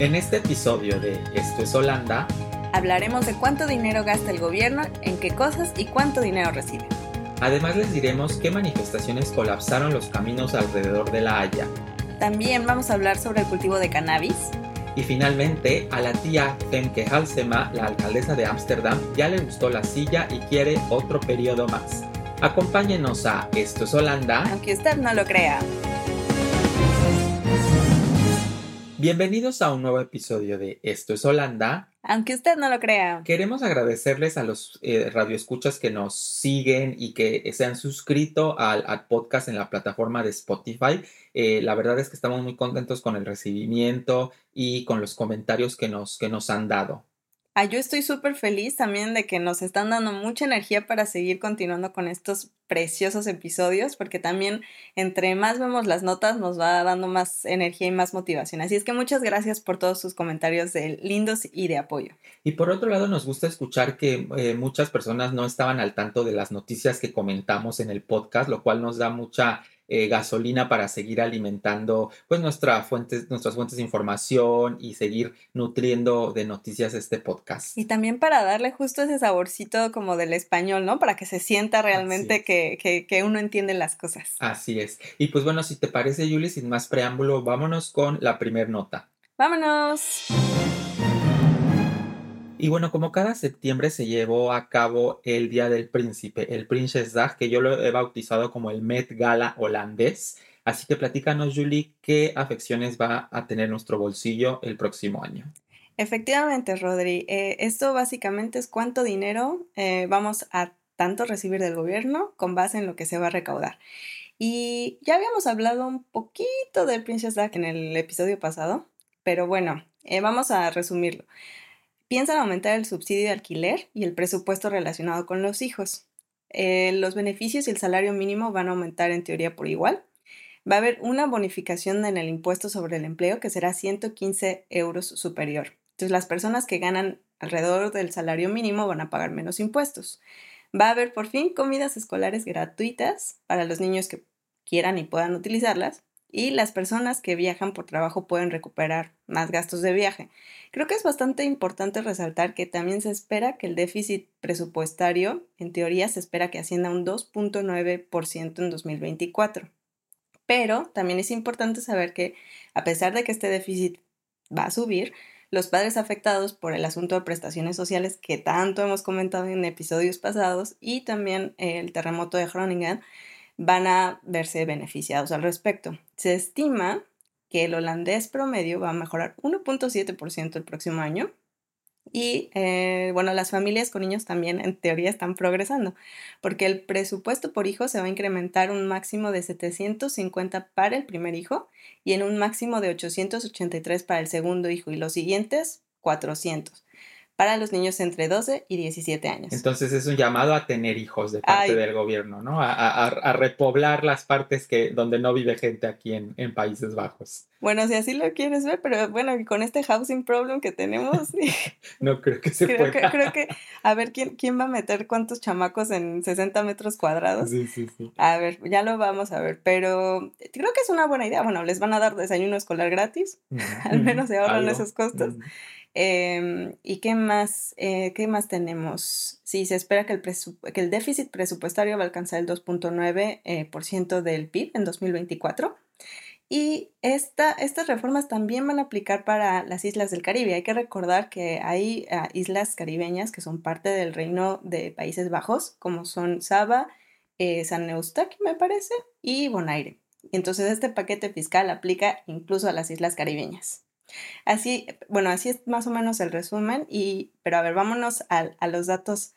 En este episodio de Esto es Holanda, hablaremos de cuánto dinero gasta el gobierno, en qué cosas y cuánto dinero recibe. Además les diremos qué manifestaciones colapsaron los caminos alrededor de La Haya. También vamos a hablar sobre el cultivo de cannabis. Y finalmente, a la tía Femke Halsema, la alcaldesa de Ámsterdam, ya le gustó la silla y quiere otro periodo más. Acompáñenos a Esto es Holanda. Aunque usted no lo crea. Bienvenidos a un nuevo episodio de Esto es Holanda. Aunque usted no lo crea. Queremos agradecerles a los eh, radioescuchas que nos siguen y que se han suscrito al, podcast en la plataforma de Spotify. Eh, la verdad es que estamos muy contentos con el recibimiento y con los comentarios que nos, que nos han dado. Ah, yo estoy súper feliz también de que nos están dando mucha energía para seguir continuando con estos preciosos episodios, porque también entre más vemos las notas nos va dando más energía y más motivación. Así es que muchas gracias por todos sus comentarios de lindos y de apoyo. Y por otro lado, nos gusta escuchar que eh, muchas personas no estaban al tanto de las noticias que comentamos en el podcast, lo cual nos da mucha eh, gasolina para seguir alimentando pues nuestra fuentes, nuestras fuentes de información y seguir nutriendo de noticias este podcast. Y también para darle justo ese saborcito como del español, ¿no? Para que se sienta realmente que, que, que, uno entiende las cosas. Así es. Y pues bueno, si te parece, Julie, sin más preámbulo, vámonos con la primer nota. Vámonos. Y bueno, como cada septiembre se llevó a cabo el Día del Príncipe, el Prinsesdag, que yo lo he bautizado como el Met Gala holandés. Así que platícanos, Julie, qué afecciones va a tener nuestro bolsillo el próximo año. Efectivamente, Rodri. Eh, esto básicamente es cuánto dinero eh, vamos a tanto recibir del gobierno con base en lo que se va a recaudar. Y ya habíamos hablado un poquito del Prinsesdag en el episodio pasado, pero bueno, eh, vamos a resumirlo piensan aumentar el subsidio de alquiler y el presupuesto relacionado con los hijos. Eh, los beneficios y el salario mínimo van a aumentar en teoría por igual. Va a haber una bonificación en el impuesto sobre el empleo que será 115 euros superior. Entonces las personas que ganan alrededor del salario mínimo van a pagar menos impuestos. Va a haber por fin comidas escolares gratuitas para los niños que quieran y puedan utilizarlas y las personas que viajan por trabajo pueden recuperar más gastos de viaje. Creo que es bastante importante resaltar que también se espera que el déficit presupuestario, en teoría, se espera que ascienda un 2.9% en 2024. Pero también es importante saber que, a pesar de que este déficit va a subir, los padres afectados por el asunto de prestaciones sociales que tanto hemos comentado en episodios pasados y también el terremoto de Groningen van a verse beneficiados al respecto. Se estima que el holandés promedio va a mejorar 1.7% el próximo año. Y eh, bueno, las familias con niños también en teoría están progresando, porque el presupuesto por hijo se va a incrementar un máximo de 750 para el primer hijo y en un máximo de 883 para el segundo hijo y los siguientes 400 para los niños entre 12 y 17 años. Entonces es un llamado a tener hijos de parte del gobierno, ¿no? A, repoblar las partes que, donde no vive gente aquí en, Países Bajos. Bueno, si así lo quieres ver, pero bueno, con este housing problem que tenemos... no creo que se creo Que, creo que, a ver, ¿quién, ¿quién va a meter cuántos chamacos en 60 metros cuadrados? Sí, sí, sí. A ver, ya lo vamos a ver, pero creo que es una buena idea. Bueno, les van a dar desayuno escolar gratis, al menos se ahorran esos costos. Em, ¿Y qué más, eh, qué más tenemos? Sí, se espera que el, déficit presupuestario va a alcanzar el 2.9% eh, del PIB en 2024. Y esta, estas reformas también van a aplicar para las islas del Caribe. Hay que recordar que hay ah, islas caribeñas que son parte del reino de Países Bajos, como son Saba, eh, San Eustaquio, me parece, y Bonaire. Entonces este paquete fiscal aplica incluso a las islas caribeñas. Así, bueno, así es más o menos el resumen, y, pero a ver, vámonos a, a los datos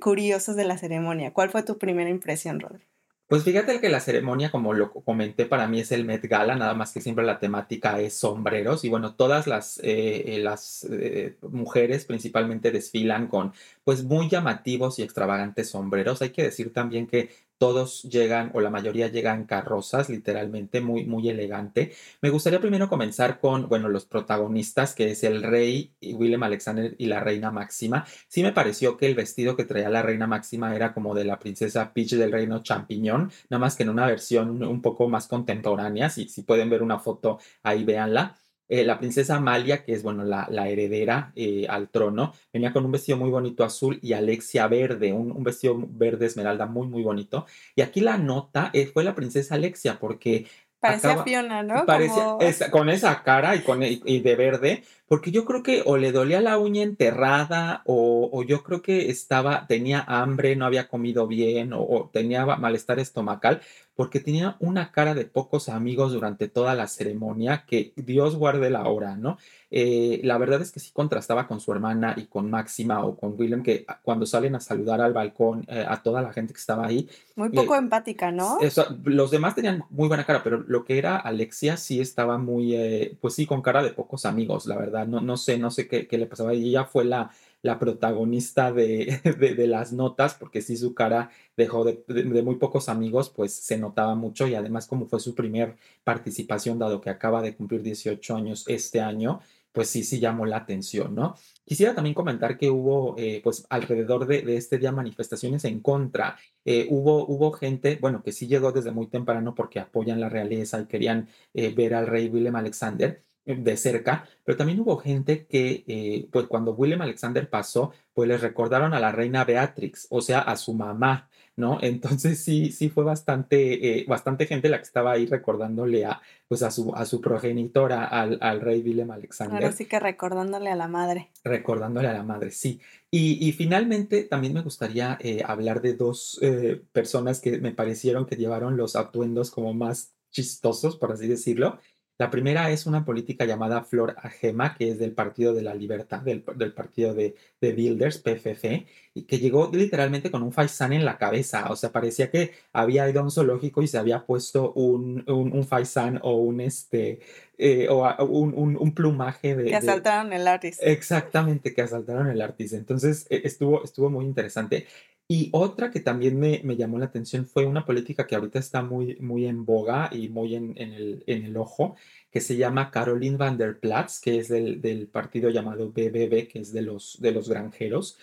curiosos de la ceremonia. ¿Cuál fue tu primera impresión, Rodri? Pues fíjate que la ceremonia, como lo comenté, para mí es el Met Gala, nada más que siempre la temática es sombreros y bueno, todas las, eh, las eh, mujeres principalmente desfilan con pues muy llamativos y extravagantes sombreros. Hay que decir también que todos llegan o la mayoría llegan carrozas, literalmente muy, muy elegante. Me gustaría primero comenzar con, bueno, los protagonistas, que es el rey William Alexander y la reina Máxima. Sí me pareció que el vestido que traía la reina Máxima era como de la princesa Peach del reino champiñón, nada más que en una versión un poco más contemporánea. Si, si pueden ver una foto ahí, véanla. Eh, la princesa Amalia, que es, bueno, la, la heredera eh, al trono, venía con un vestido muy bonito azul y Alexia verde, un, un vestido verde esmeralda muy, muy bonito. Y aquí la nota eh, fue la princesa Alexia, porque Parecía acaba, Fiona, ¿no? parecía Como esa- con esa cara y, con, y y de verde, porque yo creo que o le dolía la uña enterrada o, o yo creo que estaba, tenía hambre, no había comido bien o, o tenía malestar estomacal, porque tenía una cara de pocos amigos durante toda la ceremonia, que Dios guarde la hora, ¿no? Eh, la verdad es que sí contrastaba con su hermana y con Máxima o con Willem, que cuando salen a saludar al balcón eh, a toda la gente que estaba ahí, muy poco eh, empática, ¿no? eso, los demás tenían muy buena cara, pero lo que era Alexia sí estaba muy, eh, pues sí, con cara de pocos amigos, la verdad. No, no sé, no sé qué, qué le pasaba. Y ella fue la, la protagonista de, de, las notas, porque sí su cara dejó de, de- muy pocos amigos, pues se notaba mucho y además como fue su primer participación, dado que acaba de cumplir 18 años este año, pues sí, sí llamó la atención, ¿no? Quisiera también comentar que hubo, eh, pues alrededor de, de este día manifestaciones en contra eh, hubo, hubo gente, bueno, que sí llegó desde muy temprano porque apoyan la realeza y querían eh, ver al rey Willem Alexander de cerca, pero también hubo gente que, eh, pues cuando Willem Alexander pasó, pues les recordaron a la reina Beatrix, o sea, a su mamá, ¿no? Entonces sí, sí fue bastante, eh, bastante gente la que estaba ahí recordándole a, pues a su, a su progenitora, al, al rey Willem Ahora Alexander sí que recordándole a la madre. recordándole a la madre, sí. Y, y finalmente también me gustaría eh, hablar de dos eh, personas que me parecieron que llevaron los atuendos como más chistosos, por así decirlo. La primera es una política llamada Flor Agema, que es del Partido de la Libertad, del, del partido de, de Builders, PFF, y que llegó literalmente con un faisán en la cabeza. O sea, parecía que había ido a un zoológico y se había puesto un, un, un faisán o un, este, eh, o un, un, un plumaje de, Que de, asaltaron el Artis. Exactamente, que asaltaron el Artis. Entonces, e- estuvo, estuvo muy interesante. Y otra que también me, me llamó la atención fue una política que ahorita está muy, muy en boga y muy en, en el, en el ojo, que se llama Caroline van der Platz, que es del, del partido llamado BBB, que es de los, de los granjeros.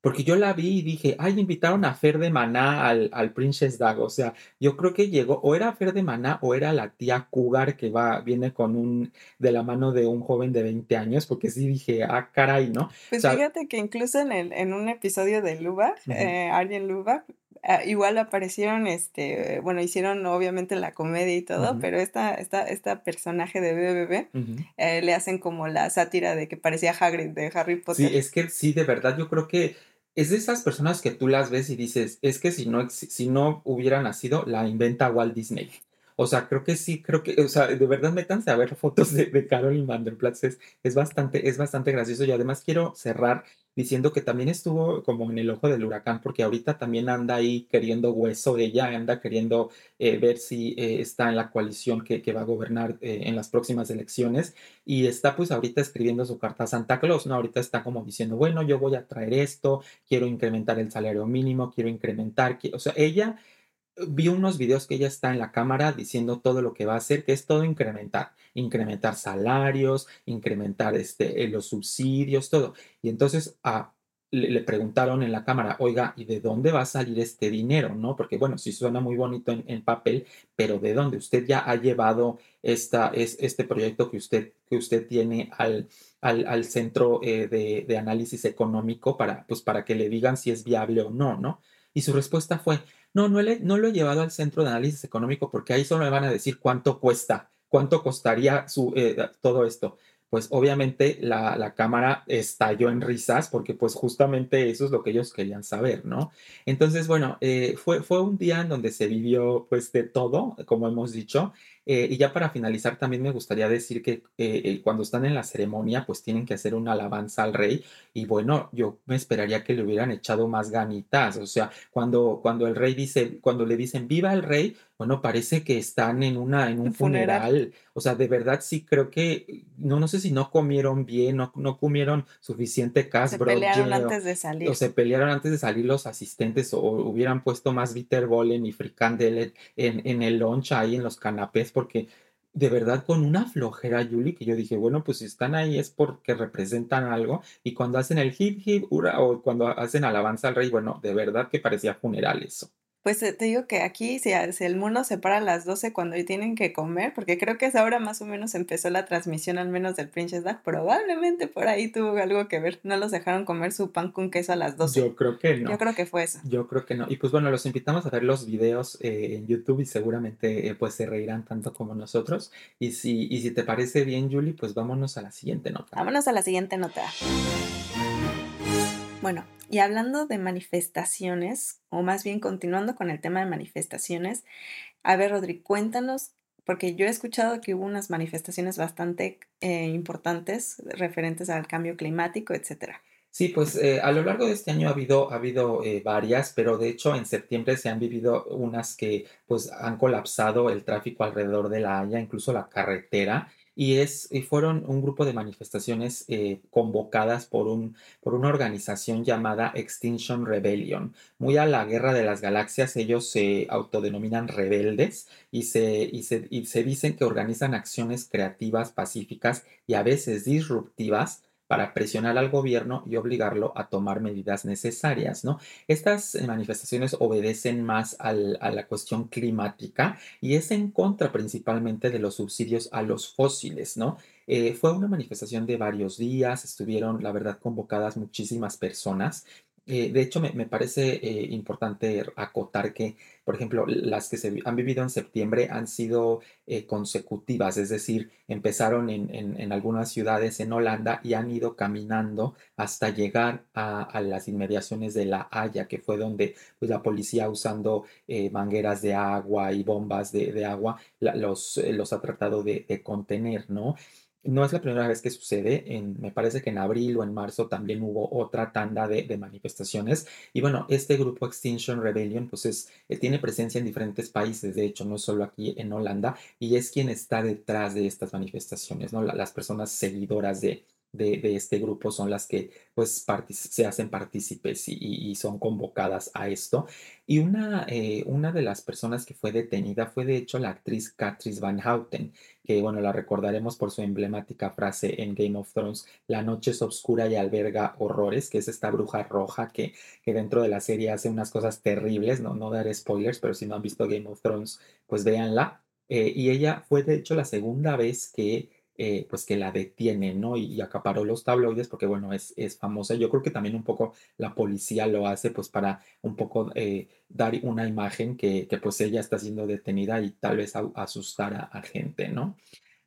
Porque yo la vi y dije, ay, invitaron a Fer de Maná al, al Princess Dag. O sea, yo creo que llegó, o era Fer de Maná o era la tía Cougar que va, viene con un, de la mano de un joven de 20 años, porque sí dije, ah, caray, ¿no? O Pues sea, fíjate que incluso en el, en un episodio de Luba, ujú, eh, Arjen Luba, igual aparecieron, este, bueno, hicieron obviamente la comedia y todo, pero esta, esta, esta personaje de BBB ujú. eh, le hacen como la sátira de que parecía Hagrid de Harry Sí, Potter. es que sí, de verdad, yo creo que es de esas personas que tú las ves y dices, es que si no, si no hubiera nacido, la inventa Walt Disney. O sea, creo que sí, creo que, o sea, de verdad métanse a ver fotos de, de Caroline Van der Platz, es, es bastante, es bastante gracioso y además quiero cerrar diciendo que también estuvo como en el ojo del huracán porque ahorita también anda ahí queriendo hueso ella, anda queriendo eh, ver si eh, está en la coalición que, que va a gobernar eh, en las próximas elecciones y está pues ahorita escribiendo su carta a Santa Claus, ¿no? Ahorita está como diciendo, bueno, yo voy a traer esto, quiero incrementar el salario mínimo, quiero incrementar, o sea, ella vi unos videos que ella está en la cámara diciendo todo lo que va a hacer, que es todo incrementar, incrementar salarios, incrementar este, eh, los subsidios, todo. Y entonces a, le, le preguntaron en la cámara, oiga, ¿y de dónde va a salir este dinero? ¿No? Porque bueno, sí suena muy bonito en, en papel, pero ¿de dónde? Usted ya ha llevado esta, es, este proyecto que usted, que usted tiene al, al, al centro eh, de, de análisis económico para, pues, para que le digan si es viable o no, ¿no? Y su respuesta fue, no, no, le- no lo he llevado al centro de análisis económico porque ahí solo me van a decir cuánto cuesta, cuánto costaría su, eh, todo esto. Pues obviamente la, la cámara estalló en risas porque pues justamente eso es lo que ellos querían saber, ¿no? Entonces, bueno, eh, fue, fue un día en donde se vivió pues de todo, como hemos dicho. Eh, y ya para finalizar, también me gustaría decir que eh, eh, cuando están en la ceremonia, pues tienen que hacer una alabanza al rey. Y bueno, yo me esperaría que le hubieran echado más ganitas. O sea, cuando, cuando el rey dice, cuando le dicen viva el rey, bueno, parece que están en una, en un Un funeral. funeral. O sea, de verdad sí creo que, no, no sé si no comieron bien, no, no comieron suficiente cash Se pelearon o, antes de o salir. se pelearon antes de salir los asistentes, o hubieran puesto más Bitterbollen y fricandel en, en el lunch ahí en los canapés, porque de verdad con una flojera, Yuli, que yo dije, bueno, pues si están ahí es porque representan algo, y cuando hacen el hip hip o cuando hacen alabanza al rey, bueno, de verdad que parecía funeral eso. Pues eh, te digo que aquí, si, el mundo se para a las 12 cuando tienen que comer, porque creo que es ahora más o menos empezó la transmisión, al menos del Princess Dag, probablemente por ahí tuvo algo que ver. No los dejaron comer su pan con queso a las 12. Yo creo que no. Yo creo que fue eso. Yo creo que no. Y pues bueno, los invitamos a ver los videos eh, en YouTube y seguramente eh, pues se reirán tanto como nosotros. Y si, y si te parece bien, Julie, pues vámonos a la siguiente nota. Vámonos a la siguiente nota. Bueno, y hablando de manifestaciones, o más bien continuando con el tema de manifestaciones, a ver, Rodri, cuéntanos, porque yo he escuchado que hubo unas manifestaciones bastante eh, importantes referentes al cambio climático, etcétera. Sí, pues eh, a lo largo de este año ha habido, ha habido eh, varias, pero de hecho en septiembre se han vivido unas que pues han colapsado el tráfico alrededor de la Haya, incluso la carretera, y, es, y fueron un grupo de manifestaciones eh, convocadas por, un, por una organización llamada Extinction Rebellion. Muy a la guerra de las galaxias, ellos se autodenominan rebeldes y se, y se, y se dicen que organizan acciones creativas, pacíficas y a veces disruptivas para presionar al gobierno y obligarlo a tomar medidas necesarias, ¿no? Estas manifestaciones obedecen más a la cuestión climática y es en contra principalmente de los subsidios a los fósiles, ¿no? Eh, fue una manifestación de varios días, estuvieron, la verdad, convocadas muchísimas personas eh, de hecho, me, parece eh, importante acotar que, por ejemplo, las que se han vivido en septiembre han sido eh, consecutivas, es decir, empezaron en, algunas ciudades en Holanda y han ido caminando hasta llegar a, las inmediaciones de La Haya, que fue donde pues, la policía usando mangueras de agua y bombas de, agua los, los ha tratado de, de contener, ¿no? No es la primera vez que sucede, en, me parece que en abril o en marzo también hubo otra tanda de, manifestaciones. Y bueno, este grupo Extinction Rebellion pues es, eh, tiene presencia en diferentes países, de hecho, no solo aquí en Holanda, y es quien está detrás de estas manifestaciones, ¿no? las personas seguidoras de, de, este grupo son las que pues se hacen partícipes y, son convocadas a esto. Y una, eh, una de las personas que fue detenida fue de hecho la actriz Catrice Van Houten, que bueno, la recordaremos por su emblemática frase en Game of Thrones, la noche es oscura y alberga horrores, que es esta bruja roja que, que dentro de la serie hace unas cosas terribles, no, no daré spoilers, pero si no han visto Game of Thrones, pues véanla. Eh, y ella fue de hecho la segunda vez que eh, pues que la detiene, ¿no? Y, acaparó los tabloides porque, bueno, es, es, famosa. Yo creo que también un poco la policía lo hace, pues para un poco eh, dar una imagen que, que, pues ella está siendo detenida y tal vez asustar a, gente, ¿no?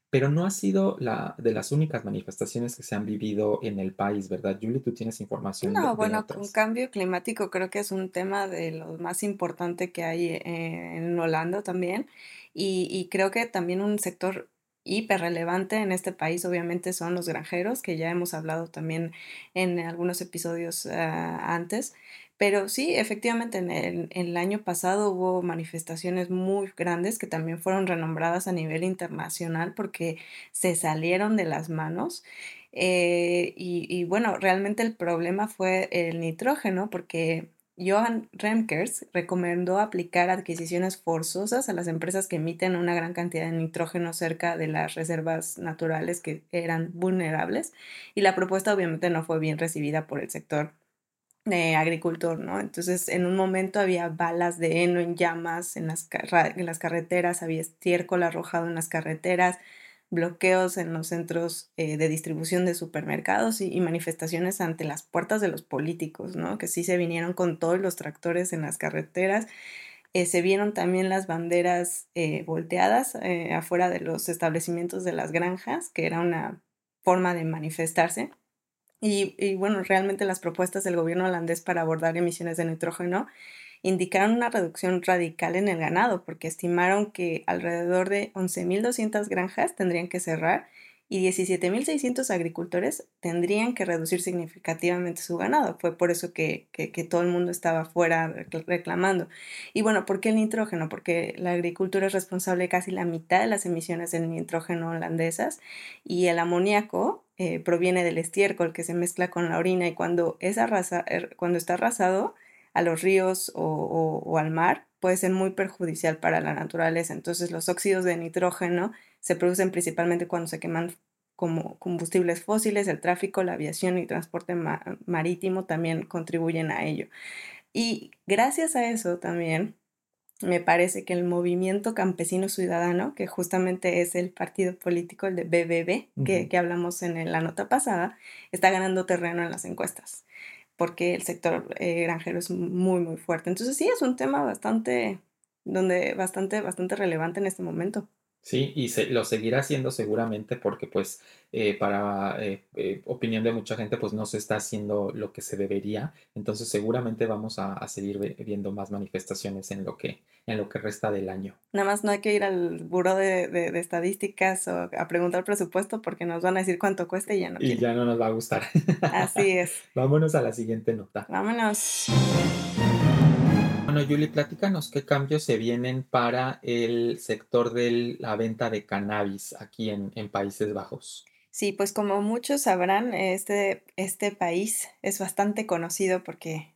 Pero no ha sido la de las únicas manifestaciones que se han vivido en el país, ¿verdad, Julie? ¿Tú tienes información? No, bueno, con cambio climático creo que es un tema de lo más importante que hay eh, en Holanda también. Y, y, creo que también un sector hiperrelevante en este país obviamente son los granjeros, que ya hemos hablado también en algunos episodios ah, antes. Pero sí, efectivamente, en el, año pasado hubo manifestaciones muy grandes que también fueron renombradas a nivel internacional porque se salieron de las manos. Eh, y bueno, realmente el problema fue el nitrógeno porque Johan Remkers recomendó aplicar adquisiciones forzosas a las empresas que emiten una gran cantidad de nitrógeno cerca de las reservas naturales que eran vulnerables y la propuesta obviamente no fue bien recibida por el sector de agricultor, ¿no? Entonces, en un momento había balas de heno en llamas en las, en las carreteras, había estiércol arrojado en las carreteras, bloqueos en los centros eh, de distribución de supermercados y, manifestaciones ante las puertas de los políticos, ¿no? Que sí se vinieron con todos los tractores en las carreteras. Eh, se vieron también las banderas eh, volteadas afuera de los establecimientos de las granjas, que era una forma de manifestarse. Y, y bueno, realmente las propuestas del gobierno holandés para abordar emisiones de nitrógeno indicaron una reducción radical en el ganado, porque estimaron que alrededor de 11.200 granjas tendrían que cerrar y 17.600 agricultores tendrían que reducir significativamente su ganado. Fue por eso que, todo el mundo estaba fuera reclamando. Y bueno, ¿por qué el nitrógeno? Porque la agricultura es responsable de casi la mitad de las emisiones de nitrógeno holandesas y el amoníaco eh, proviene del estiércol que se mezcla con la orina y cuando, es er, cuando está arrasado, a los ríos o, al mar puede ser muy perjudicial para la naturaleza. Entonces los óxidos de nitrógeno se producen principalmente cuando se queman como combustibles fósiles, el tráfico, la aviación y transporte marítimo también contribuyen a ello. Y gracias a eso también me parece que el movimiento campesino ciudadano, que justamente es el partido político, el de BBB, que, que hablamos en la nota pasada, está ganando terreno en las encuestas, porque el sector eh, granjero es muy, muy fuerte. Entonces sí, es un tema bastante, donde, bastante, bastante relevante en este momento. Sí, y se, lo seguirá haciendo seguramente porque pues eh, para eh, eh, opinión de mucha gente pues no se está haciendo lo que se debería. Entonces seguramente vamos a, seguir viendo más manifestaciones en lo que en lo que resta del año. Nada más no hay que ir al buró de, estadísticas o a preguntar presupuesto porque nos van a decir cuánto cuesta y ya no. Y ya no nos va a gustar. Así es. Vámonos a la siguiente nota. Vámonos. Bueno, Yuli, platícanos qué cambios se vienen para el sector de la venta de cannabis aquí en, Países Bajos. Sí, pues como muchos sabrán, este, este país es bastante conocido porque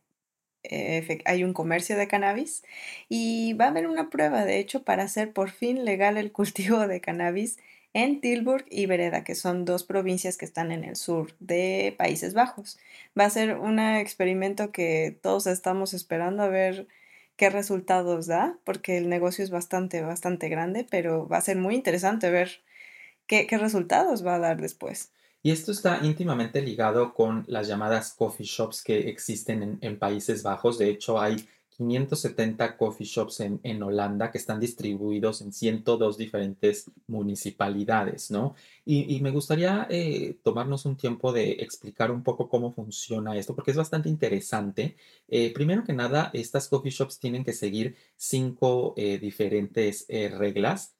eh, hay un comercio de cannabis y va a haber una prueba, de hecho, para hacer por fin legal el cultivo de cannabis en Tilburg y Vereda, que son dos provincias que están en el sur de Países Bajos. Va a ser un experimento que todos estamos esperando a ver qué resultados da, porque el negocio es bastante, bastante grande, pero va a ser muy interesante ver qué, resultados va a dar después. Y esto está íntimamente ligado con las llamadas coffee shops que existen en, en Países Bajos. De hecho, hay 570 coffee shops en, en, Holanda que están distribuidos en 102 diferentes municipalidades, ¿no? Y, me gustaría eh, tomarnos un tiempo de explicar un poco cómo funciona esto, porque es bastante interesante. Eh, primero que nada, estas coffee shops tienen que seguir cinco eh, diferentes reglas.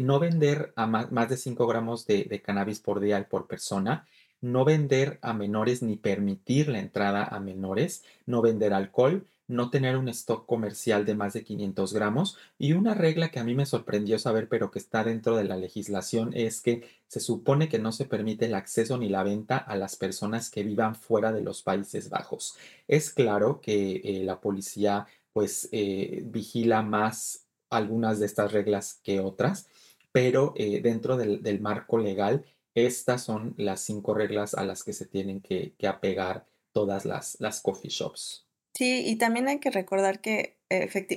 no vender a más, de 5 gramos de, de cannabis por día y por persona no vender a menores ni permitir la entrada a menores, no vender alcohol, no tener un stock comercial de más de 500 gramos. Y una regla que a mí me sorprendió saber, pero que está dentro de la legislación, es que se supone que no se permite el acceso ni la venta a las personas que vivan fuera de los Países Bajos. Es claro que eh, la policía pues eh, vigila más algunas de estas reglas que otras, pero eh, dentro del, marco legal, estas son las cinco reglas a las que se tienen que, apegar todas las, las coffee shops. Sí, y también hay que recordar que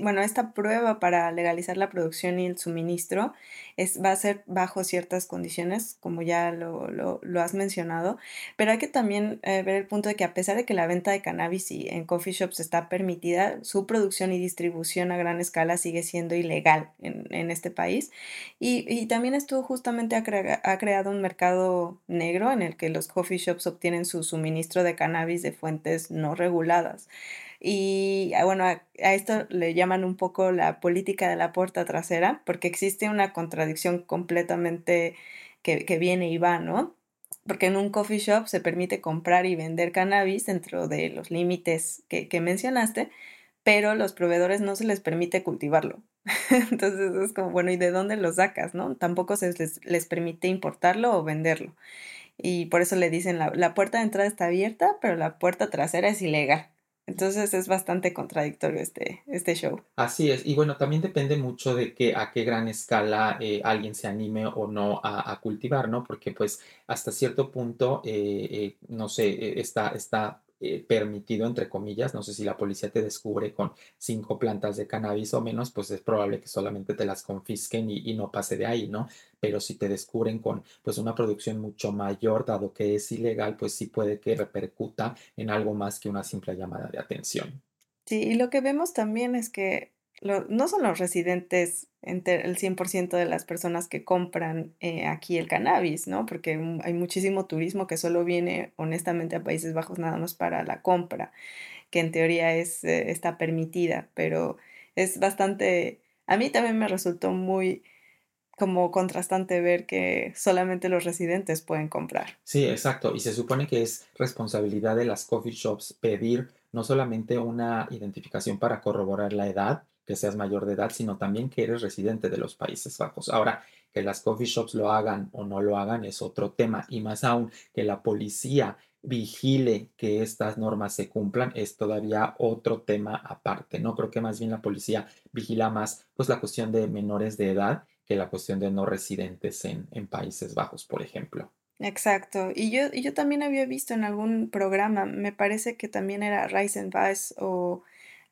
bueno, esta prueba para legalizar la producción y el suministro es, va a ser bajo ciertas condiciones, como ya lo, lo, has mencionado, pero hay que también eh, ver el punto de que a pesar de que la venta de cannabis y en coffee shops está permitida, su producción y distribución a gran escala sigue siendo ilegal en, en este país. Y, y, también esto justamente ha, ha creado un mercado negro en el que los coffee shops obtienen su suministro de cannabis de fuentes no reguladas. Y ah, bueno, a, esto le llaman un poco la política de la puerta trasera, porque existe una contradicción completamente que, que viene y va, ¿no? Porque en un coffee shop se permite comprar y vender cannabis dentro de los límites que, que mencionaste, pero los proveedores no se les permite cultivarlo. Entonces es como, bueno, ¿y de dónde lo sacas, no? Tampoco se les, les permite importarlo o venderlo. Y por eso le dicen, la, la puerta de entrada está abierta, pero la puerta trasera es ilegal. Entonces es bastante contradictorio este, este show. Así es, y bueno, también depende mucho de que a qué gran escala eh, alguien se anime o no a, cultivar, ¿no? Porque pues hasta cierto punto, eh, eh, no sé, está, está eh, permitido, entre comillas, no sé si la policía te descubre con cinco plantas de cannabis o menos, pues es probable que solamente te las confisquen y, no pase de ahí, ¿no? Pero si te descubren con pues una producción mucho mayor, dado que es ilegal, pues sí puede que repercuta en algo más que una simple llamada de atención. Sí, y lo que vemos también es que no son los residentes entre el 100% de las personas que compran eh, aquí el cannabis, ¿no? Porque hay muchísimo turismo que solo viene honestamente a Países Bajos nada más para la compra, que en teoría es, eh, está permitida, pero es bastante, a mí también me resultó muy como contrastante ver que solamente los residentes pueden comprar. Sí, exacto. Y se supone que es responsabilidad de las coffee shops pedir no solamente una identificación para corroborar la edad, que seas mayor de edad, sino también que eres residente de los Países Bajos. Ahora, que las coffee shops lo hagan o no lo hagan es otro tema, y más aún que la policía vigile que estas normas se cumplan es todavía otro tema aparte, ¿no? Creo que más bien la policía vigila más pues la cuestión de menores de edad que la cuestión de no residentes en, en Países Bajos, por ejemplo. Exacto. Y yo, y yo también había visto en algún programa, me parece que también era Rise and Vice o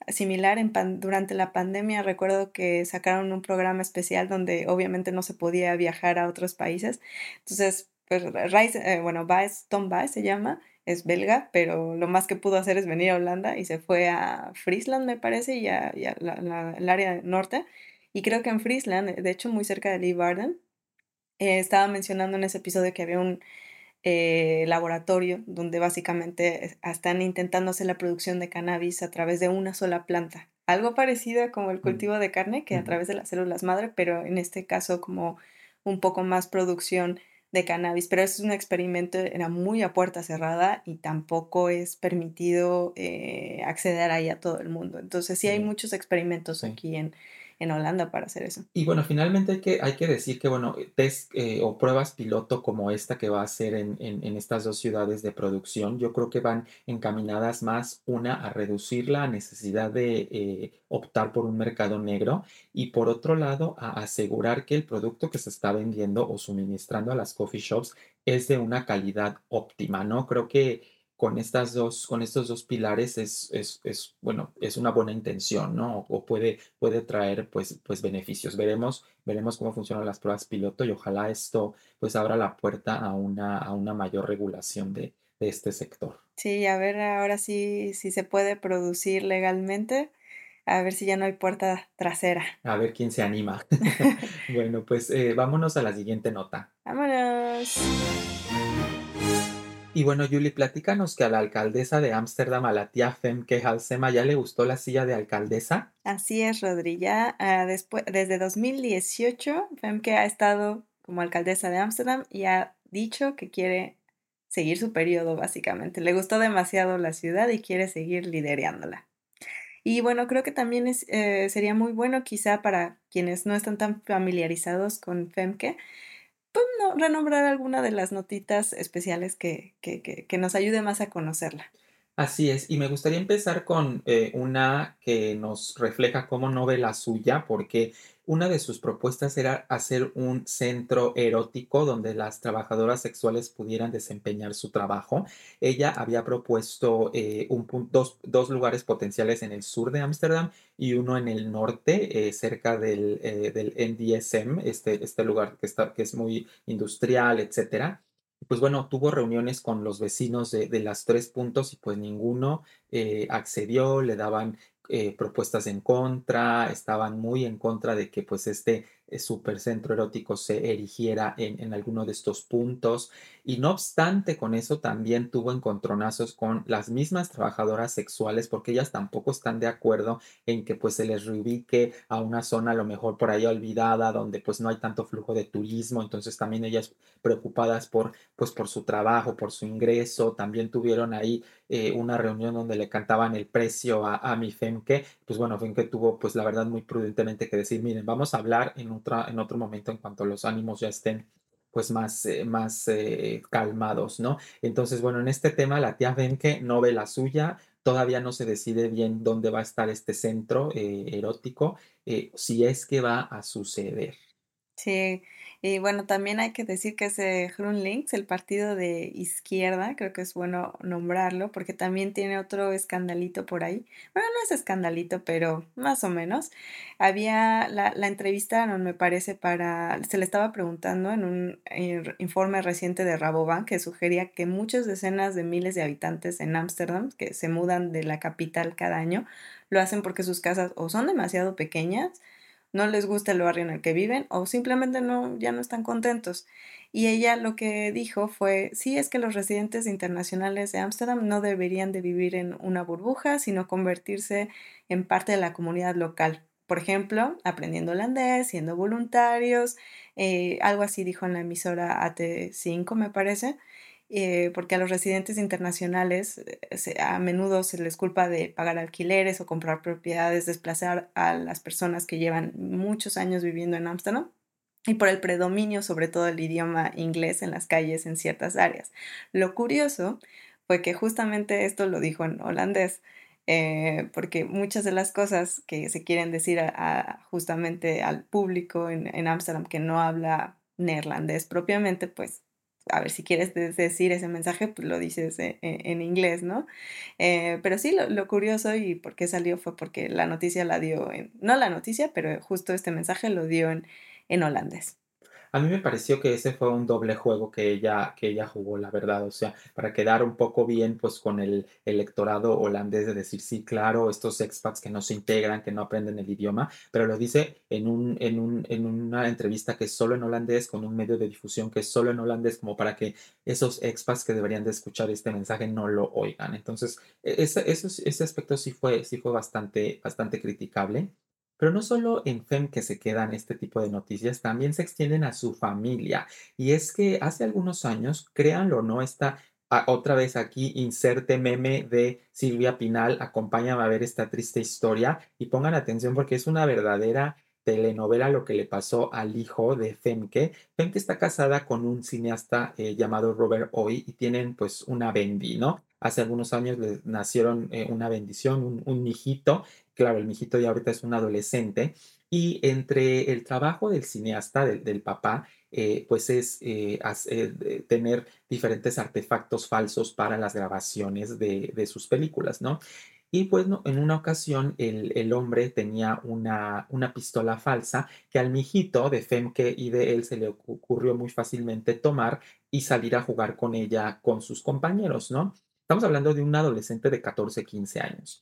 similar en durante la pandemia. Recuerdo que sacaron un programa especial donde obviamente no se podía viajar a otros países. Entonces, pues Rice, eh, bueno, Baez, Tom Baez se llama, es belga, pero lo más que pudo hacer es venir a Holanda y se fue a Friesland, me parece, y a, área norte. Y creo que en Friesland, de hecho muy cerca de Lee Barden, eh, estaba mencionando en ese episodio que había un eh, laboratorio donde básicamente están intentando hacer la producción de cannabis a través de una sola planta. Algo parecido como el cultivo de carne, que a través de las células madre, pero en este caso como un poco más producción de cannabis, pero es un experimento, era muy a puerta cerrada y tampoco es permitido eh, acceder ahí a todo el mundo. Entonces sí hay muchos experimentos aquí en, en Holanda para hacer eso. Y bueno, finalmente hay que, hay que decir que, bueno, test eh, o pruebas piloto como esta que va a ser en, en, estas dos ciudades de producción, yo creo que van encaminadas más, una, a reducir la necesidad de eh, optar por un mercado negro y por otro lado, a asegurar que el producto que se está vendiendo o suministrando a las coffee shops es de una calidad óptima, ¿no? Creo que con estas dos, con estos dos pilares es, es, bueno, es una buena intención, ¿no? O puede, puede traer, pues, pues, beneficios. Veremos, veremos cómo funcionan las pruebas piloto y ojalá esto, pues, abra la puerta a una, a una mayor regulación de, de este sector. Sí, a ver ahora sí, si se puede producir legalmente, a ver si ya no hay puerta trasera. A ver quién se anima. bueno, pues eh, vámonos a la siguiente nota. Vámonos. Y bueno, Yuli, platícanos que a la alcaldesa de Ámsterdam, a la tía Femke Halsema, ya le gustó la silla de alcaldesa. Así es, Rodri. Ah, después, desde 2018, Femke ha estado como alcaldesa de Ámsterdam y ha dicho que quiere seguir su periodo, básicamente. Le gustó demasiado la ciudad y quiere seguir liderándola. Y bueno, creo que también eh, sería muy bueno quizá para quienes no están tan familiarizados con Femke, no, renombrar alguna de las notitas especiales que, que, que, nos ayude más a conocerla. Así es, y me gustaría empezar con eh, una que nos refleja cómo no ve la suya, porque una de sus propuestas era hacer un centro erótico donde las trabajadoras sexuales pudieran desempeñar su trabajo. Ella había propuesto eh, dos, dos, lugares potenciales en el sur de Ámsterdam y uno en el norte, eh, cerca del, del, NDSM, este, este lugar que, está, que es muy industrial, etcétera pues bueno, tuvo reuniones con los vecinos de, de las tres puntos y pues ninguno accedió, le daban eh, propuestas en contra, estaban muy en contra de que pues este eh, supercentro erótico se erigiera en, en, alguno de estos puntos. Y no obstante con eso también tuvo encontronazos con las mismas trabajadoras sexuales porque ellas tampoco están de acuerdo en que pues se les reubique a una zona a lo mejor por ahí olvidada donde pues no hay tanto flujo de turismo. Entonces también ellas preocupadas por pues por su trabajo por su ingreso. También tuvieron ahí eh, una reunión donde le cantaban el precio a, a mi Femke. Pues bueno Femke tuvo pues la verdad muy prudentemente que decir miren vamos a hablar en en otro momento en cuanto los ánimos ya estén pues más, eh, más eh, calmados, ¿no? Entonces, bueno, en este tema la tía Benke no ve la suya, todavía no se decide bien dónde va a estar este centro eh, erótico, si es que va a suceder. Sí, y bueno, también hay que decir que ese GroenLinks, el partido de izquierda, creo que es bueno nombrarlo, porque también tiene otro escandalito por ahí. Bueno, no es escandalito, pero más o menos. Había la, la entrevistaron, me parece, para. Se le estaba preguntando en un eh, informe reciente de Rabobank que sugería que muchas decenas de miles de habitantes en Ámsterdam, que se mudan de la capital cada año, lo hacen porque sus casas o son demasiado pequeñas no les gusta el barrio en el que viven o simplemente no, ya no están contentos. Y ella lo que dijo fue, sí, es que los residentes internacionales de Ámsterdam no deberían de vivir en una burbuja, sino convertirse en parte de la comunidad local. Por ejemplo, aprendiendo holandés, siendo voluntarios, eh, algo así dijo en la emisora AT5, me parece. Eh, porque a los residentes internacionales eh, a menudo se les culpa de pagar alquileres o comprar propiedades, desplazar a las personas que llevan muchos años viviendo en Ámsterdam y por el predominio sobre todo del idioma inglés en las calles en ciertas áreas. Lo curioso fue que justamente esto lo dijo en holandés. Eh, porque muchas de las cosas que se quieren decir justamente al público en Ámsterdam que no habla neerlandés propiamente, pues a ver, si quieres decir ese mensaje, pues lo dices e, e, en, inglés, ¿no? Eh, pero sí, lo, curioso y por qué salió fue porque la noticia la dio no la noticia, pero justo este mensaje lo dio en, en holandés. A mí me pareció que ese fue un doble juego que ella, que ella jugó, la verdad. O sea, para quedar un poco bien, pues con el electorado holandés de decir, sí, claro, estos expats que no se integran, que no aprenden el idioma, pero lo dice en, un, en, un, en una entrevista que es solo en holandés, con un medio de difusión que es solo en holandés, como para que esos expats que deberían de escuchar este mensaje no lo oigan. Entonces, e, ese, ese aspecto sí fue, sí fue bastante, bastante criticable. Pero no solo en FEM que se quedan este tipo de noticias, también se extienden a su familia. Y es que hace algunos años, créanlo o no, está ah, otra vez aquí, inserte meme de Silvia Pinal, acompáñame a ver esta triste historia y pongan atención porque es una verdadera telenovela lo que le pasó al hijo de Femke. Femke está casada con un cineasta eh, llamado Robert Oy y tienen pues una bendi, ¿no? Hace algunos años le nacieron eh, una bendición, un, un, hijito Claro, el mijito ya ahorita es un adolescente y entre el trabajo del cineasta, del, papá, eh, pues es eh, eh, tener diferentes artefactos falsos para las grabaciones de, sus películas, ¿no? Y pues en una ocasión el, hombre tenía una, una, pistola falsa que al mijito de Femke y de él se le ocurrió muy fácilmente tomar y salir a jugar con ella con sus compañeros, ¿no? Estamos hablando de un adolescente de 14, 15 años.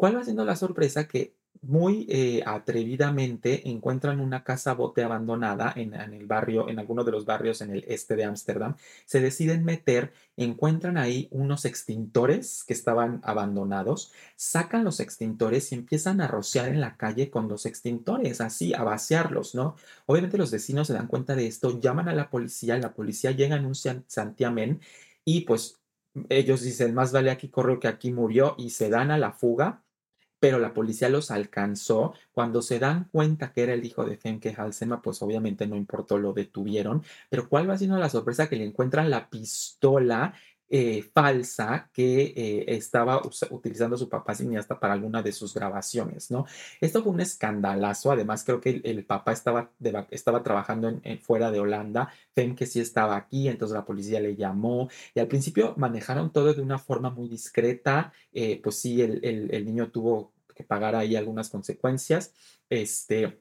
¿Cuál va siendo la sorpresa? Que muy eh, atrevidamente encuentran una casa bote abandonada en, el barrio, en alguno de los barrios en el este de Ámsterdam. Se deciden meter, encuentran ahí unos extintores que estaban abandonados, sacan los extintores y empiezan a rociar en la calle con los extintores, así, a vaciarlos, ¿no? Obviamente los vecinos se dan cuenta de esto, llaman a la policía, la policía llega en un santiamén y pues ellos dicen, más vale aquí corrió que aquí murió y se dan a la fuga pero la policía los alcanzó. Cuando se dan cuenta que era el hijo de Femke Halsema, pues obviamente no importó, lo detuvieron. Pero ¿cuál va siendo la sorpresa? Que le encuentran la pistola eh, falsa que eh, estaba utilizando su papá cineasta para alguna de sus grabaciones, ¿no? Esto fue un escandalazo, además creo que el, papá estaba, estaba trabajando fuera de Holanda, Femke sí estaba aquí, entonces la policía le llamó. Y al principio manejaron todo de una forma muy discreta, eh, pues sí, el, el niño tuvo que pagar ahí algunas consecuencias, este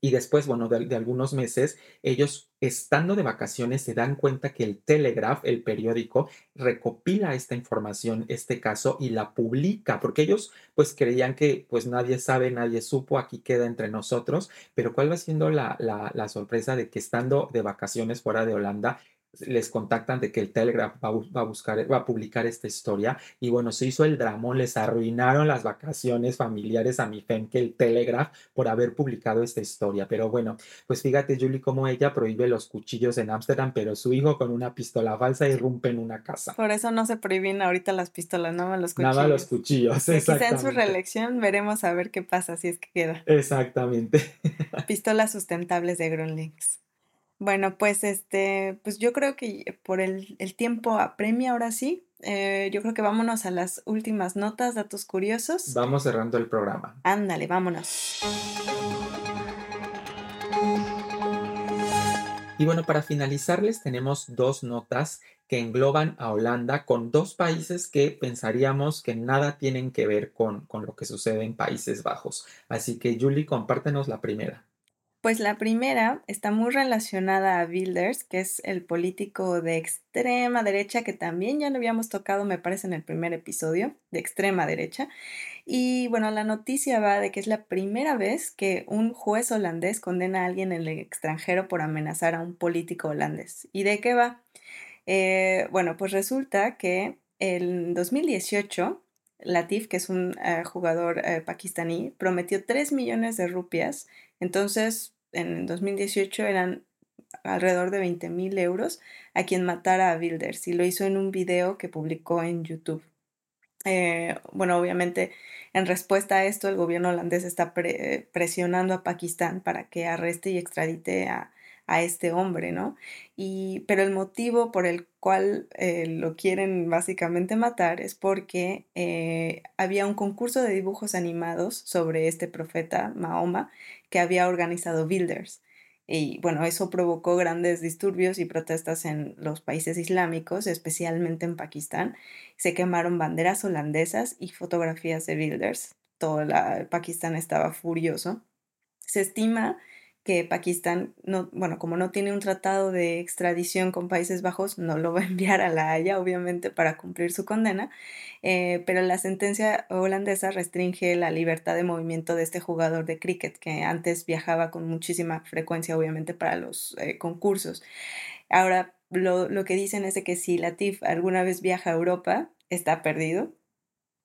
y después, bueno, de, algunos meses, ellos estando de vacaciones se dan cuenta que el Telegraph, el periódico, recopila esta información, este caso, y la publica, porque ellos pues creían que pues nadie sabe, nadie supo, aquí queda entre nosotros, pero ¿cuál va siendo la, la, la sorpresa de que estando de vacaciones fuera de Holanda, les contactan de que el Telegraph va, a buscar, va a publicar esta historia y bueno, se hizo el dramón, les arruinaron las vacaciones familiares a mi FEM que el Telegraph por haber publicado esta historia. Pero bueno, pues fíjate Julie cómo ella prohíbe los cuchillos en Ámsterdam, pero su hijo con una pistola falsa irrumpe en una casa. Por eso no se prohíben ahorita las pistolas, nada más los cuchillos. Nada los cuchillos, Quizá en su reelección veremos a ver qué pasa si es que queda. Exactamente. Pistolas sustentables de Grunlinks. Bueno, pues este, pues yo creo que por el, tiempo apremia ahora sí. Eh, yo creo que vámonos a las últimas notas, datos curiosos. Vamos cerrando el programa. Ándale, vámonos. Y bueno, para finalizarles tenemos dos notas que engloban a Holanda con dos países que pensaríamos que nada tienen que ver con, con lo que sucede en Países Bajos. Así que Julie, compártenos la primera. Pues la primera está muy relacionada a Wilders, que es el político de extrema derecha, que también ya lo habíamos tocado, me parece, en el primer episodio, de extrema derecha. Y bueno, la noticia va de que es la primera vez que un juez holandés condena a alguien en el extranjero por amenazar a un político holandés. ¿Y de qué va? Eh, bueno, pues resulta que en 2018 Latif, que es un eh, jugador eh, pakistaní, prometió 3 millones de rupias. Entonces, en 2018 eran alrededor de 20 mil euros a quien matara a Wilders y lo hizo en un video que publicó en YouTube. Eh, bueno, obviamente en respuesta a esto el gobierno holandés está presionando a Pakistán para que arreste y extradite a, a este hombre, ¿no? Y, pero el motivo por el cual eh, lo quieren básicamente matar es porque eh, había un concurso de dibujos animados sobre este profeta Mahoma que había organizado Builders. Y bueno, eso provocó grandes disturbios y protestas en los países islámicos, especialmente en Pakistán. Se quemaron banderas holandesas y fotografías de Wilders. Todo la, Pakistán estaba furioso. Se estima que Pakistán, no, bueno, como no tiene un tratado de extradición con Países Bajos, no lo va a enviar a la Haya, obviamente, para cumplir su condena, eh, pero la sentencia holandesa restringe la libertad de movimiento de este jugador de cricket, que antes viajaba con muchísima frecuencia, obviamente, para los eh, concursos. Ahora, lo, lo que dicen es que si Latif alguna vez viaja a Europa, está perdido,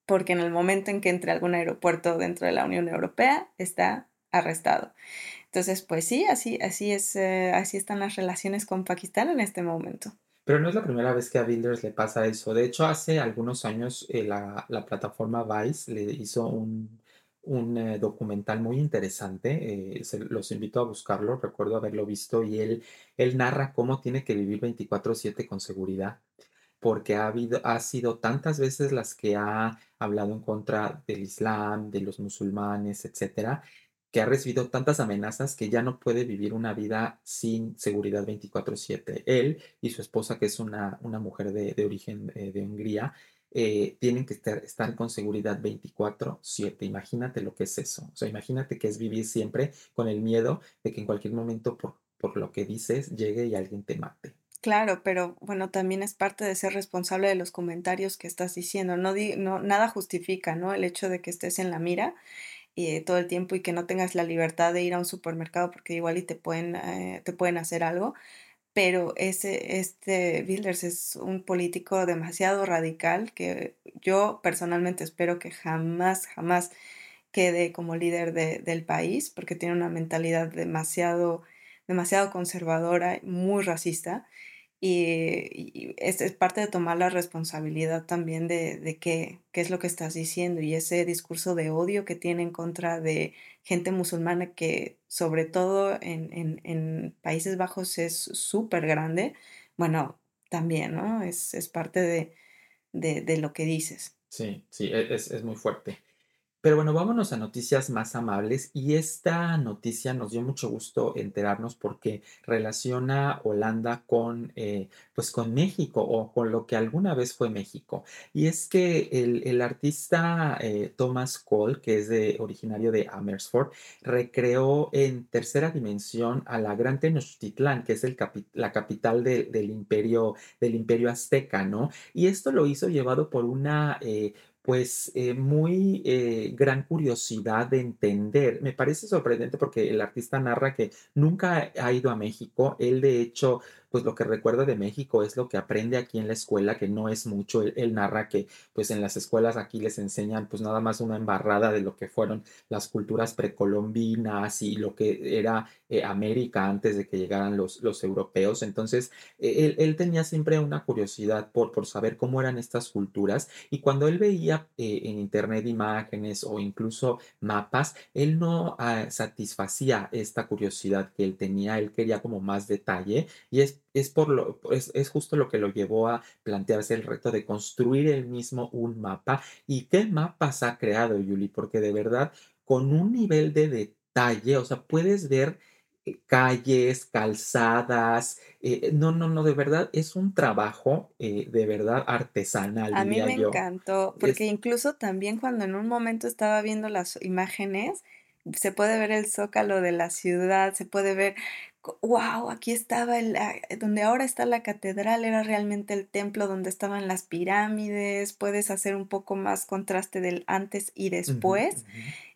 porque en el momento en que entre a algún aeropuerto dentro de la Unión Europea, está arrestado. Entonces, pues sí, así, así es, eh, así están las relaciones con Pakistán en este momento. Pero no es la primera vez que a Builders le pasa eso. De hecho, hace algunos años eh, la, plataforma Vice le hizo un, eh, documental muy interesante. los invito a buscarlo, recuerdo haberlo visto, y él, él narra cómo tiene que vivir 24/7 con seguridad, porque ha, habido, ha sido tantas veces las que ha hablado en contra del Islam, de los musulmanes, etcétera, que ha recibido tantas amenazas que ya no puede vivir una vida sin seguridad 24/7. Él y su esposa, que es una, una mujer de, origen eh, de Hungría, eh, tienen que estar, estar con seguridad 24/7. Imagínate lo que es eso. O sea, imagínate que es vivir siempre con el miedo de que en cualquier momento, por, por lo que dices, llegue y alguien te mate. Claro, pero bueno, también es parte de ser responsable de los comentarios que estás diciendo. No, no nada justifica, ¿no? El hecho de que estés en la mira eh, todo el tiempo y que no tengas la libertad de ir a un supermercado porque igual y te pueden, eh, te pueden hacer algo. Pero ese, este Wilders es un político demasiado radical que yo personalmente espero que jamás, jamás quede como líder del país porque tiene una mentalidad demasiado, demasiado conservadora, muy racista y, es, parte de tomar la responsabilidad también de, qué, qué, es lo que estás diciendo y ese discurso de odio que tiene en contra de gente musulmana que sobre todo en, en, Países Bajos es súper grande, bueno, también, ¿no? Es, es parte de, de, de, lo que dices. Sí, sí, e, es, es muy fuerte. Pero bueno, vámonos a noticias más amables y esta noticia nos dio mucho gusto enterarnos porque relaciona Holanda con, eh, pues con México o con lo que alguna vez fue México. Y es que el, artista eh, Thomas Cole, que es de, originario de Amersfoort, recreó en tercera dimensión a la Gran Tenochtitlán, que es el la capital del, imperio, del imperio azteca, ¿no? Y esto lo hizo llevado por una... Eh, pues eh, muy eh, gran curiosidad de entender. Me parece sorprendente porque el artista narra que nunca ha ido a México. Él de hecho pues lo que recuerda de México es lo que aprende aquí en la escuela, que no es mucho. Él, narra que pues en las escuelas aquí les enseñan pues nada más una embarrada de lo que fueron las culturas precolombinas y lo que era eh, América antes de que llegaran los, los europeos. Entonces, e, él, tenía siempre una curiosidad por, por saber cómo eran estas culturas y cuando él veía eh, en internet imágenes o incluso mapas, él no ah, satisfacía esta curiosidad que él tenía, él quería como más detalle y es es, por lo, es, es, justo lo que lo llevó a plantearse el reto de construir él mismo un mapa. ¿Y qué mapas ha creado, Yuli? Porque de verdad, con un nivel de detalle, o sea, puedes ver eh, calles, calzadas. Eh, no, no, no, de verdad es un trabajo eh, de verdad artesanal. A mí me encantó, porque incluso también cuando en un momento estaba viendo las imágenes, se puede ver el zócalo de la ciudad, se puede ver wow, aquí estaba el, ah, donde ahora está la catedral, era realmente el templo donde estaban las pirámides, puedes hacer un poco más contraste del antes y después,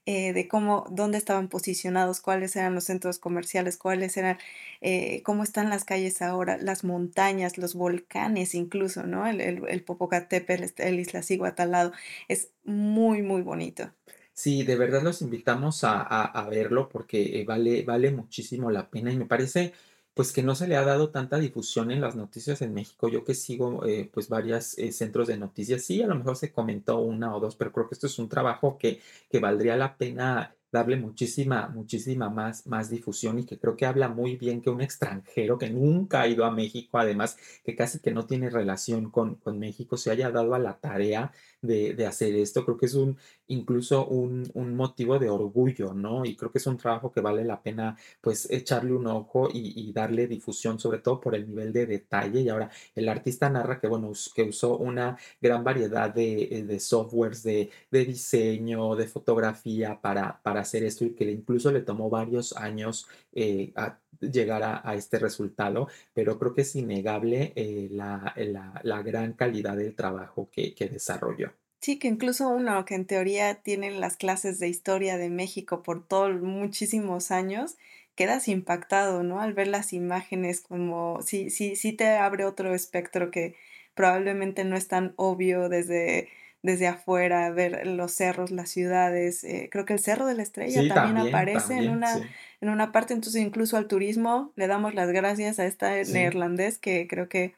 eh, de cómo, dónde estaban posicionados, cuáles eran los centros comerciales, cuáles eran, eh, cómo están las calles ahora, las montañas, los volcanes incluso, ¿no? El, el, el Popocatépetl, el Isla Ciguata al lado, es muy, muy bonito. Sí, de verdad los invitamos a, verlo porque eh, vale, vale muchísimo la pena y me parece pues que no se le ha dado tanta difusión en las noticias en México. Yo que sigo eh, pues varios eh, centros de noticias, sí, a lo mejor se comentó una o dos, pero creo que esto es un trabajo que, que valdría la pena darle muchísima, muchísima más, más difusión y que creo que habla muy bien que un extranjero que nunca ha ido a México, además que casi que no tiene relación con, con México, se haya dado a la tarea de, de hacer esto. Creo que es un, incluso un, un, motivo de orgullo, ¿no? Y creo que es un trabajo que vale la pena pues echarle un ojo y, y darle difusión, sobre todo por el nivel de detalle. Y ahora el artista narra que, bueno, que usó una gran variedad de, de softwares de, de diseño, de fotografía para, para hacer esto y que incluso le tomó varios años eh, a llegar a, este resultado, pero creo que es innegable eh, la, la, la, gran calidad del trabajo que, que desarrolló. Sí, que incluso uno que en teoría tiene las clases de historia de México por todos muchísimos años, quedas impactado, ¿no? Al ver las imágenes, como sí, sí, sí te abre otro espectro que probablemente no es tan obvio desde desde afuera, ver los cerros, las ciudades. Eh, creo que el Cerro de la Estrella Sí, también también, aparece en una, sí. en una parte, entonces incluso al turismo le damos las gracias a este Sí. neerlandés que creo que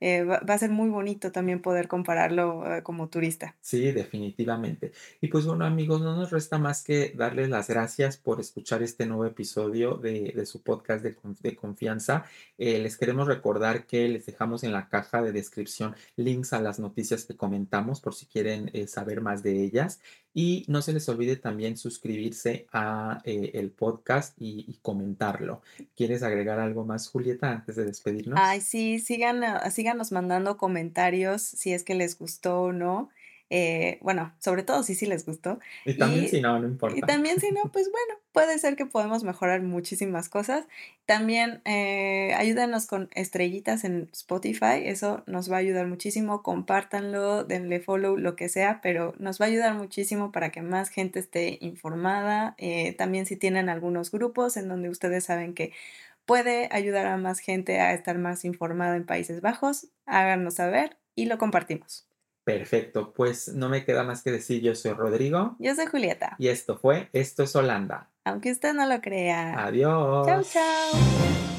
eh, va, a ser muy bonito también poder compararlo eh, como turista. Sí, definitivamente. Y pues bueno, amigos, no nos resta más que darles las gracias por escuchar este nuevo episodio de, de su podcast de, de confianza. Eh, les queremos recordar que les dejamos en la caja de descripción links a las noticias que comentamos por si quieren saber más de ellas. Y no se les olvide también suscribirse a eh, el podcast y, comentarlo. ¿Quieres agregar algo más, Julieta, antes de despedirnos? Ay, sí, sigan, síganos mandando comentarios si es que les gustó o no. Eh, bueno, sobre todo si sí les gustó. Y también Y, si no, no y importa. también si no, pues bueno, puede ser que podemos mejorar muchísimas cosas. También eh, ayúdanos con estrellitas en Spotify, eso nos va a ayudar muchísimo. Compártanlo, denle follow, lo que sea, pero nos va a ayudar muchísimo para que más gente esté informada. Eh, también si tienen algunos grupos en donde ustedes saben que puede ayudar a más gente a estar más informada en Países Bajos, háganos saber y lo compartimos. Perfecto, pues no me queda más que decir, yo soy Rodrigo. Yo soy Julieta. Y esto fue Esto es Holanda. Aunque usted no lo crea. Chau, Adiós. chau.